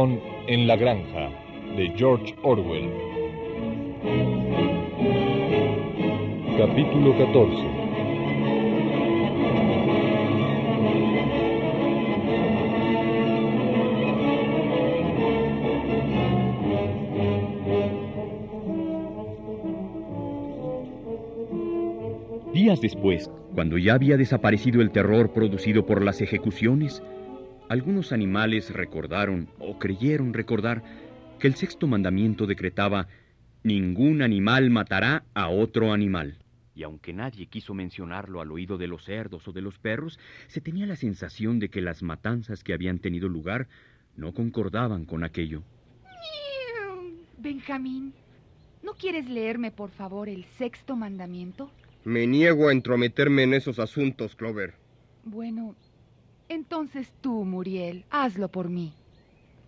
En la granja de George Orwell. Capítulo 14 Días después, cuando ya había desaparecido el terror producido por las ejecuciones, algunos animales recordaron o creyeron recordar que el sexto mandamiento decretaba ningún animal matará a otro animal. Y aunque nadie quiso mencionarlo al oído de los cerdos o de los perros, se tenía la sensación de que las matanzas que habían tenido lugar no concordaban con aquello. Benjamín, ¿no quieres leerme, por favor, el sexto mandamiento? Me niego a entrometerme en esos asuntos, Clover. Bueno, entonces tú, Muriel, hazlo por mí.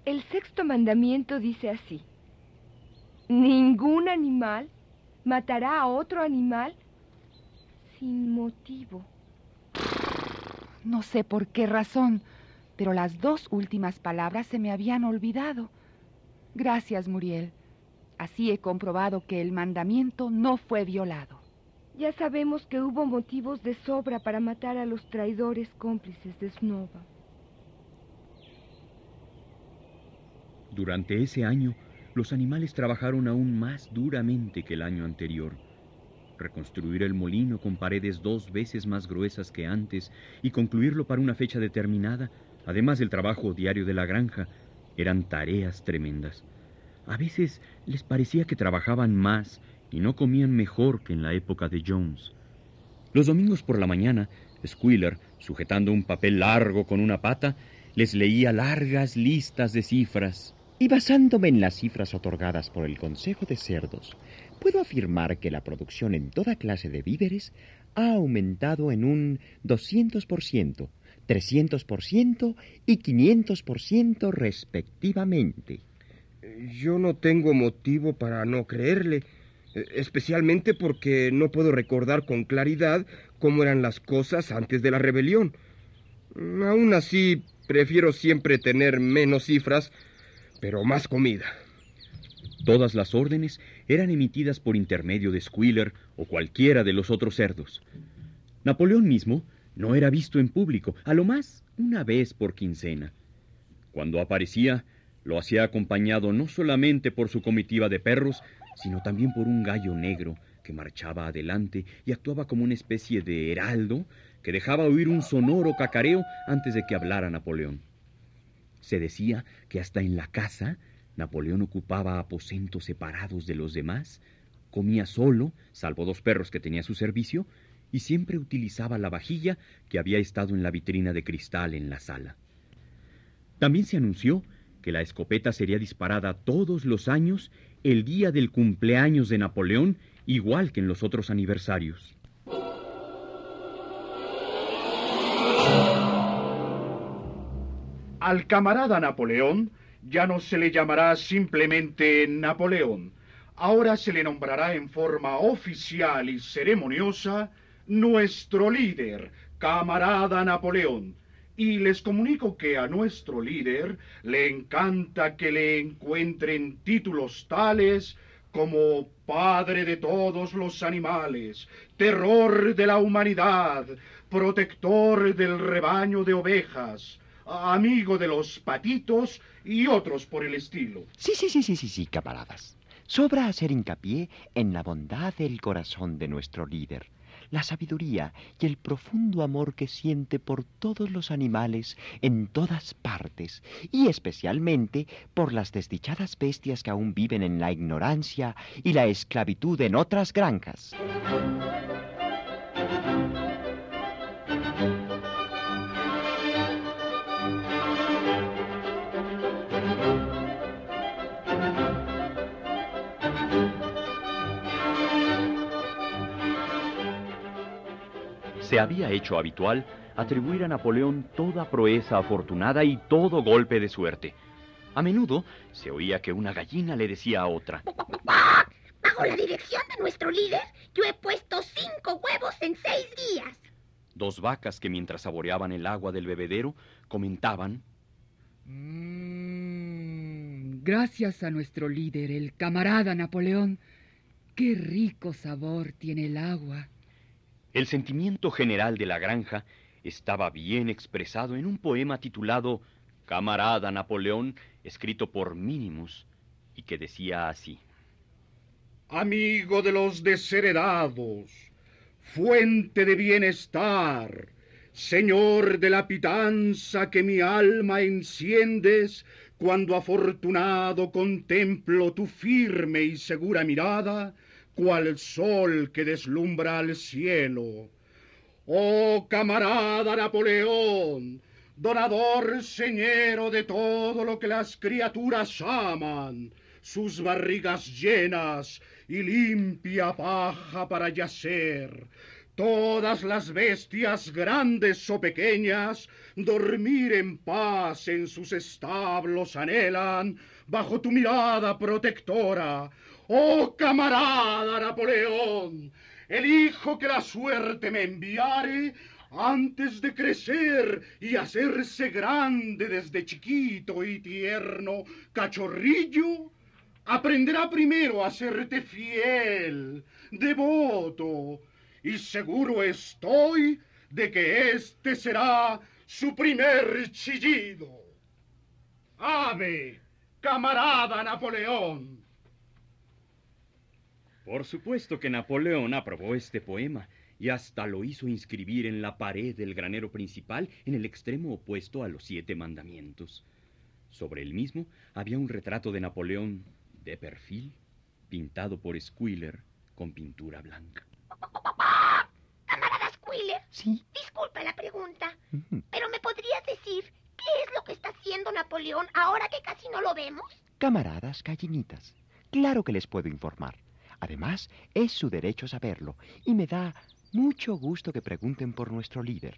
El sexto mandamiento dice así. Ningún animal matará a otro animal sin motivo. No sé por qué razón, pero las dos últimas palabras se me habían olvidado. Gracias, Muriel. Así he comprobado que el mandamiento no fue violado. Ya sabemos que hubo motivos de sobra para matar a los traidores cómplices de Snova. Durante ese año, los animales trabajaron aún más duramente que el año anterior. Reconstruir el molino con paredes dos veces más gruesas que antes y concluirlo para una fecha determinada, además del trabajo diario de la granja, eran tareas tremendas. A veces les parecía que trabajaban más y no comían mejor que en la época de Jones. Los domingos por la mañana, Squealer, sujetando un papel largo con una pata, les leía largas listas de cifras. Y basándome en las cifras otorgadas por el Consejo de Cerdos, puedo afirmar que la producción en toda clase de víveres ha aumentado en un 200%, 300% y 500% respectivamente. Yo no tengo motivo para no creerle. Eh, especialmente porque no puedo recordar con claridad cómo eran las cosas antes de la rebelión. Mm, aún así, prefiero siempre tener menos cifras, pero más comida. Todas las órdenes eran emitidas por intermedio de Squealer o cualquiera de los otros cerdos. Napoleón mismo no era visto en público, a lo más una vez por quincena. Cuando aparecía, lo hacía acompañado no solamente por su comitiva de perros, sino también por un gallo negro que marchaba adelante y actuaba como una especie de heraldo que dejaba oír un sonoro cacareo antes de que hablara Napoleón. Se decía que hasta en la casa Napoleón ocupaba aposentos separados de los demás, comía solo, salvo dos perros que tenía a su servicio, y siempre utilizaba la vajilla que había estado en la vitrina de cristal en la sala. También se anunció que la escopeta sería disparada todos los años el día del cumpleaños de Napoleón, igual que en los otros aniversarios. Al camarada Napoleón ya no se le llamará simplemente Napoleón. Ahora se le nombrará en forma oficial y ceremoniosa nuestro líder, camarada Napoleón y les comunico que a nuestro líder le encanta que le encuentren títulos tales como Padre de todos los animales, terror de la humanidad, protector del rebaño de ovejas, amigo de los patitos y otros por el estilo. Sí, sí, sí, sí, sí, sí, camaradas. Sobra hacer hincapié en la bondad del corazón de nuestro líder la sabiduría y el profundo amor que siente por todos los animales en todas partes, y especialmente por las desdichadas bestias que aún viven en la ignorancia y la esclavitud en otras granjas. Se había hecho habitual atribuir a Napoleón toda proeza afortunada y todo golpe de suerte. A menudo se oía que una gallina le decía a otra. Bajo la dirección de nuestro líder, yo he puesto cinco huevos en seis días. Dos vacas que mientras saboreaban el agua del bebedero comentaban. Mmm Gracias a nuestro líder, el camarada Napoleón. Qué rico sabor tiene el agua. El sentimiento general de la granja estaba bien expresado en un poema titulado Camarada Napoleón, escrito por Minimus, y que decía así. Amigo de los desheredados, fuente de bienestar, Señor de la pitanza que mi alma enciendes, cuando afortunado contemplo tu firme y segura mirada, cual sol que deslumbra al cielo. Oh camarada Napoleón, donador señero de todo lo que las criaturas aman, sus barrigas llenas y limpia paja para yacer, todas las bestias grandes o pequeñas dormir en paz en sus establos anhelan bajo tu mirada protectora. Oh camarada Napoleón, el hijo que la suerte me enviare antes de crecer y hacerse grande desde chiquito y tierno cachorrillo, aprenderá primero a serte fiel, devoto, y seguro estoy de que este será su primer chillido. Ave, camarada Napoleón. Por supuesto que Napoleón aprobó este poema y hasta lo hizo inscribir en la pared del granero principal en el extremo opuesto a los siete mandamientos. Sobre el mismo había un retrato de Napoleón de perfil, pintado por Squiller con pintura blanca. Camarada Squiller. Sí. Disculpa la pregunta, pero ¿me podrías decir qué es lo que está haciendo Napoleón ahora que casi no lo vemos? Camaradas gallinitas, claro que les puedo informar. Además, es su derecho saberlo y me da mucho gusto que pregunten por nuestro líder.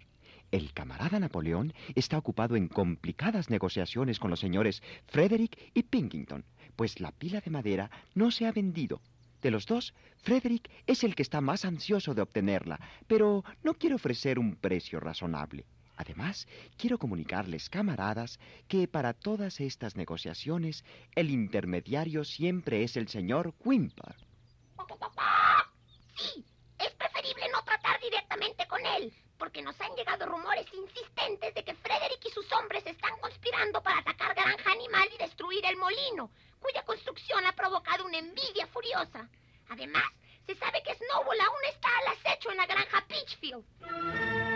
El camarada Napoleón está ocupado en complicadas negociaciones con los señores Frederick y Pinkington, pues la pila de madera no se ha vendido. De los dos, Frederick es el que está más ansioso de obtenerla, pero no quiere ofrecer un precio razonable. Además, quiero comunicarles, camaradas, que para todas estas negociaciones el intermediario siempre es el señor Quimper. Es preferible no tratar directamente con él, porque nos han llegado rumores insistentes de que Frederick y sus hombres están conspirando para atacar Granja Animal y destruir el molino, cuya construcción ha provocado una envidia furiosa. Además, se sabe que Snowball aún está al acecho en la granja Peachfield.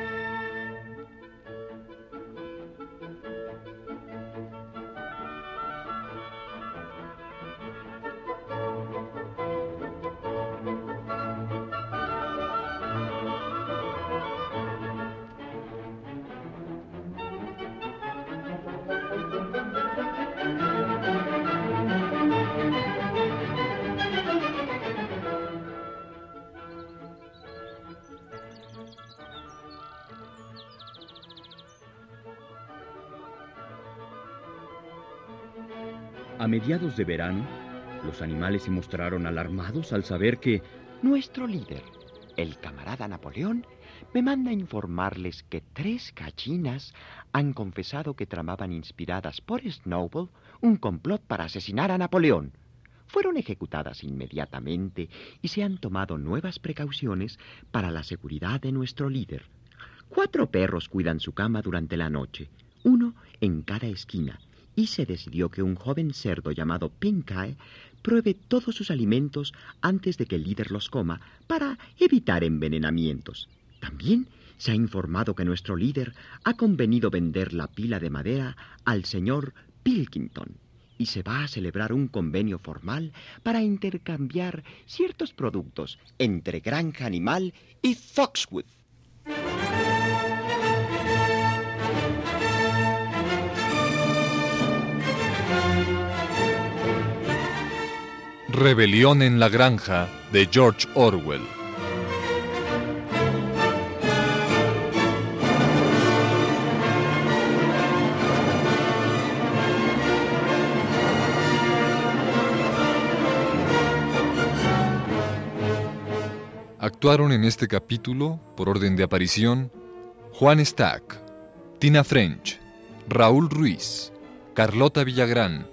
A mediados de verano, los animales se mostraron alarmados al saber que Nuestro líder, el camarada Napoleón, me manda informarles que tres gallinas han confesado que tramaban inspiradas por Snowball un complot para asesinar a Napoleón. Fueron ejecutadas inmediatamente y se han tomado nuevas precauciones para la seguridad de nuestro líder. Cuatro perros cuidan su cama durante la noche, uno en cada esquina, y se decidió que un joven cerdo llamado Pink Eye pruebe todos sus alimentos antes de que el líder los coma para evitar envenenamientos. También se ha informado que nuestro líder ha convenido vender la pila de madera al señor Pilkington y se va a celebrar un convenio formal para intercambiar ciertos productos entre Granja Animal y Foxwood. Rebelión en la granja de George Orwell. Actuaron en este capítulo, por orden de aparición, Juan Stack, Tina French, Raúl Ruiz, Carlota Villagrán,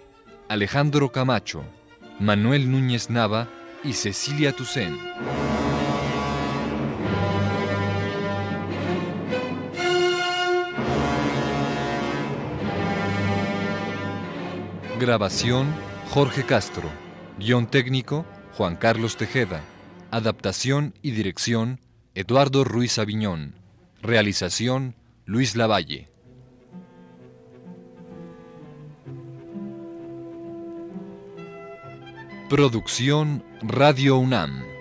Alejandro Camacho, Manuel Núñez Nava y Cecilia Tucen. Grabación Jorge Castro. Guión técnico Juan Carlos Tejeda. Adaptación y dirección Eduardo Ruiz Aviñón. Realización Luis Lavalle. Producción Radio UNAM.